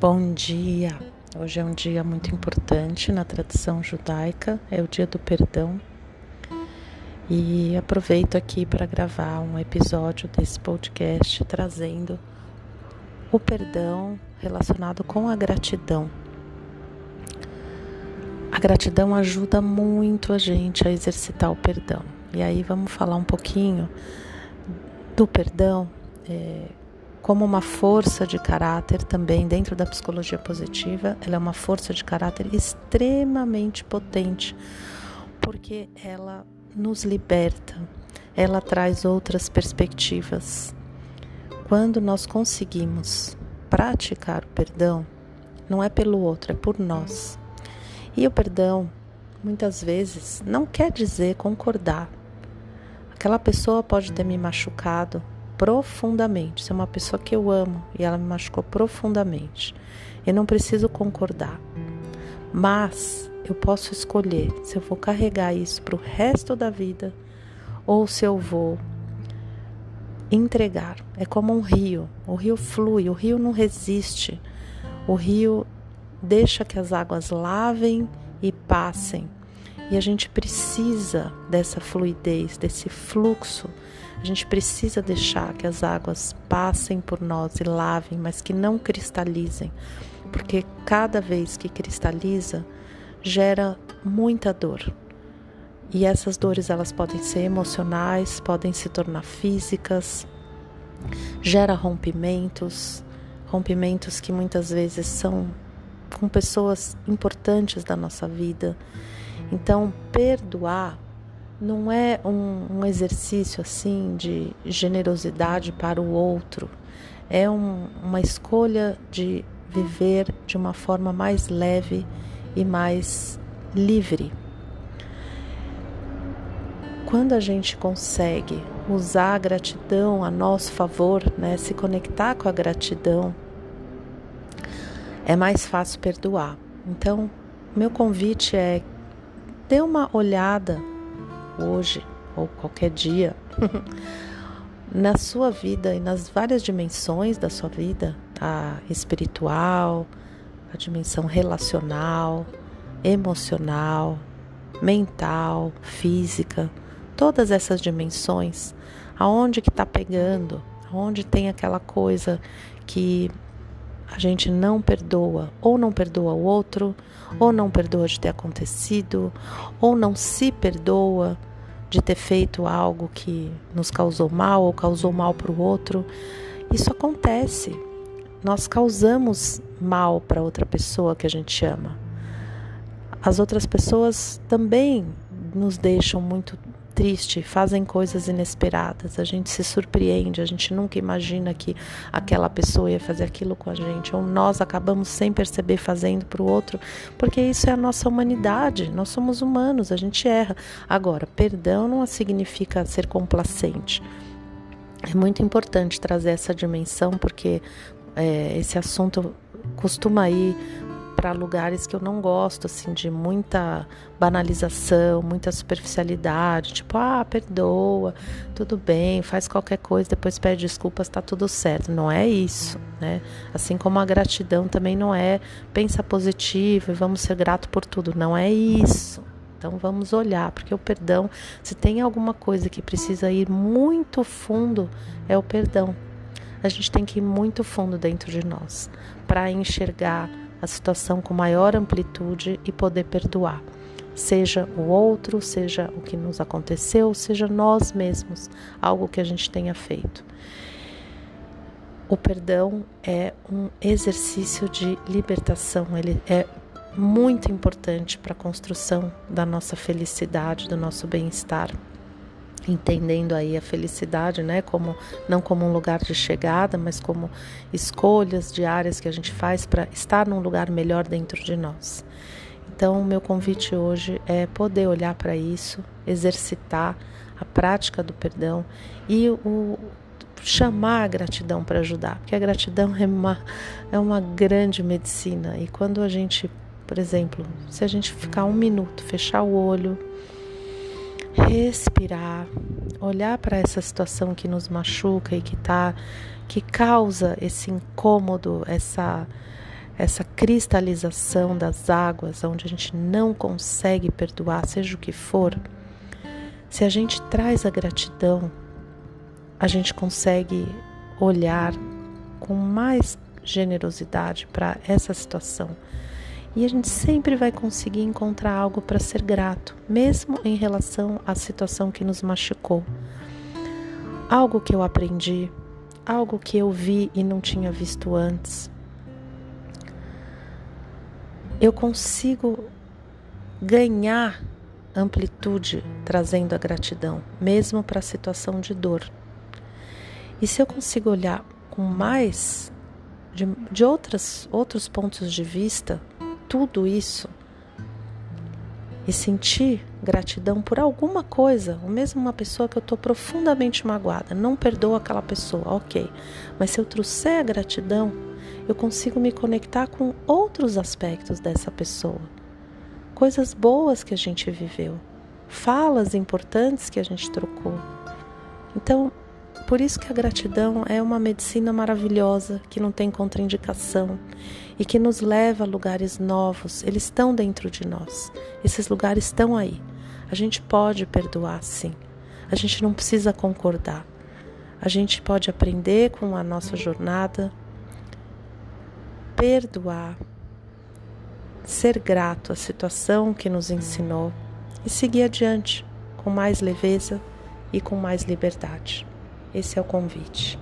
Bom dia! Hoje é um dia muito importante na tradição judaica, é o dia do perdão. E aproveito aqui para gravar um episódio desse podcast trazendo o perdão relacionado com a gratidão. A gratidão ajuda muito a gente a exercitar o perdão. E aí vamos falar um pouquinho do perdão. É, como uma força de caráter também dentro da psicologia positiva, ela é uma força de caráter extremamente potente, porque ela nos liberta, ela traz outras perspectivas. Quando nós conseguimos praticar o perdão, não é pelo outro, é por nós. E o perdão, muitas vezes, não quer dizer concordar. Aquela pessoa pode ter me machucado, profundamente. Se é uma pessoa que eu amo e ela me machucou profundamente, eu não preciso concordar. Mas eu posso escolher se eu vou carregar isso para o resto da vida ou se eu vou entregar. É como um rio. O rio flui, o rio não resiste. O rio deixa que as águas lavem e passem. E a gente precisa dessa fluidez, desse fluxo a gente precisa deixar que as águas passem por nós e lavem, mas que não cristalizem, porque cada vez que cristaliza, gera muita dor. E essas dores elas podem ser emocionais, podem se tornar físicas, gera rompimentos, rompimentos que muitas vezes são com pessoas importantes da nossa vida. Então, perdoar não é um, um, exercício assim de generosidade para o outro, é um, uma escolha de viver de uma forma mais leve e mais livre. Quando a gente consegue usar a gratidão a nosso favor, né, se conectar com a gratidão, é mais fácil perdoar. Então, meu convite é dê uma olhada hoje ou qualquer dia, na sua vida e nas várias dimensões da sua vida, a espiritual, a dimensão relacional, emocional, mental, física, todas essas dimensões, aonde que está pegando, aonde tem aquela coisa que a gente não perdoa, ou não perdoa o outro, ou não perdoa de ter acontecido, ou não se perdoa de ter feito algo que nos causou mal ou causou mal para o outro. Isso acontece. Nós causamos mal para outra pessoa que a gente ama. As outras pessoas também nos deixam muito triste, fazem coisas inesperadas, a gente se surpreende, a gente nunca imagina que aquela pessoa ia fazer aquilo com a gente, ou nós acabamos sem perceber fazendo para o outro, porque isso é a nossa humanidade, nós somos humanos, a gente erra. Agora, perdão não significa ser complacente. É muito importante trazer essa dimensão, porque é, esse assunto costuma ir para lugares que eu não gosto, assim, de muita banalização, muita superficialidade, tipo, ah, perdoa, tudo bem, faz qualquer coisa, depois pede desculpas, tá tudo certo. Não é isso, né? Assim como a gratidão também não é pensa positivo e vamos ser grato por tudo, não é isso. Então vamos olhar, porque o perdão, se tem alguma coisa que precisa ir muito fundo, é o perdão. A gente tem que ir muito fundo dentro de nós para enxergar a situação com maior amplitude e poder perdoar. Seja o outro, seja o que nos aconteceu, seja nós mesmos, algo que a gente tenha feito. O perdão é um exercício de libertação, ele é muito importante para a construção da nossa felicidade, do nosso bem-estar entendendo aí a felicidade, né, como não como um lugar de chegada, mas como escolhas diárias que a gente faz para estar num lugar melhor dentro de nós. Então, o meu convite hoje é poder olhar para isso, exercitar a prática do perdão e o chamar a gratidão para ajudar, porque a gratidão é uma, é uma grande medicina. E quando a gente, por exemplo, se a gente ficar um minuto, fechar o olho, respirar, olhar para essa situação que nos machuca e que tá que causa esse incômodo, essa essa cristalização das águas, onde a gente não consegue perdoar, seja o que for, se a gente traz a gratidão, a gente consegue olhar com mais generosidade para essa situação. E a gente sempre vai conseguir encontrar algo para ser grato, mesmo em relação à situação que nos machucou. Algo que eu aprendi, algo que eu vi e não tinha visto antes. Eu consigo ganhar amplitude trazendo a gratidão, mesmo para a situação de dor. E se eu consigo olhar com mais de, de outras, outros pontos de vista, tudo isso e sentir gratidão por alguma coisa, ou mesmo uma pessoa que eu estou profundamente magoada, não perdoa aquela pessoa, ok, mas se eu trouxer a gratidão, eu consigo me conectar com outros aspectos dessa pessoa, coisas boas que a gente viveu, falas importantes que a gente trocou. Então, por isso que a gratidão é uma medicina maravilhosa que não tem contraindicação e que nos leva a lugares novos. Eles estão dentro de nós. Esses lugares estão aí. A gente pode perdoar, sim. A gente não precisa concordar. A gente pode aprender com a nossa jornada, perdoar, ser grato à situação que nos ensinou e seguir adiante com mais leveza e com mais liberdade. Esse é o convite.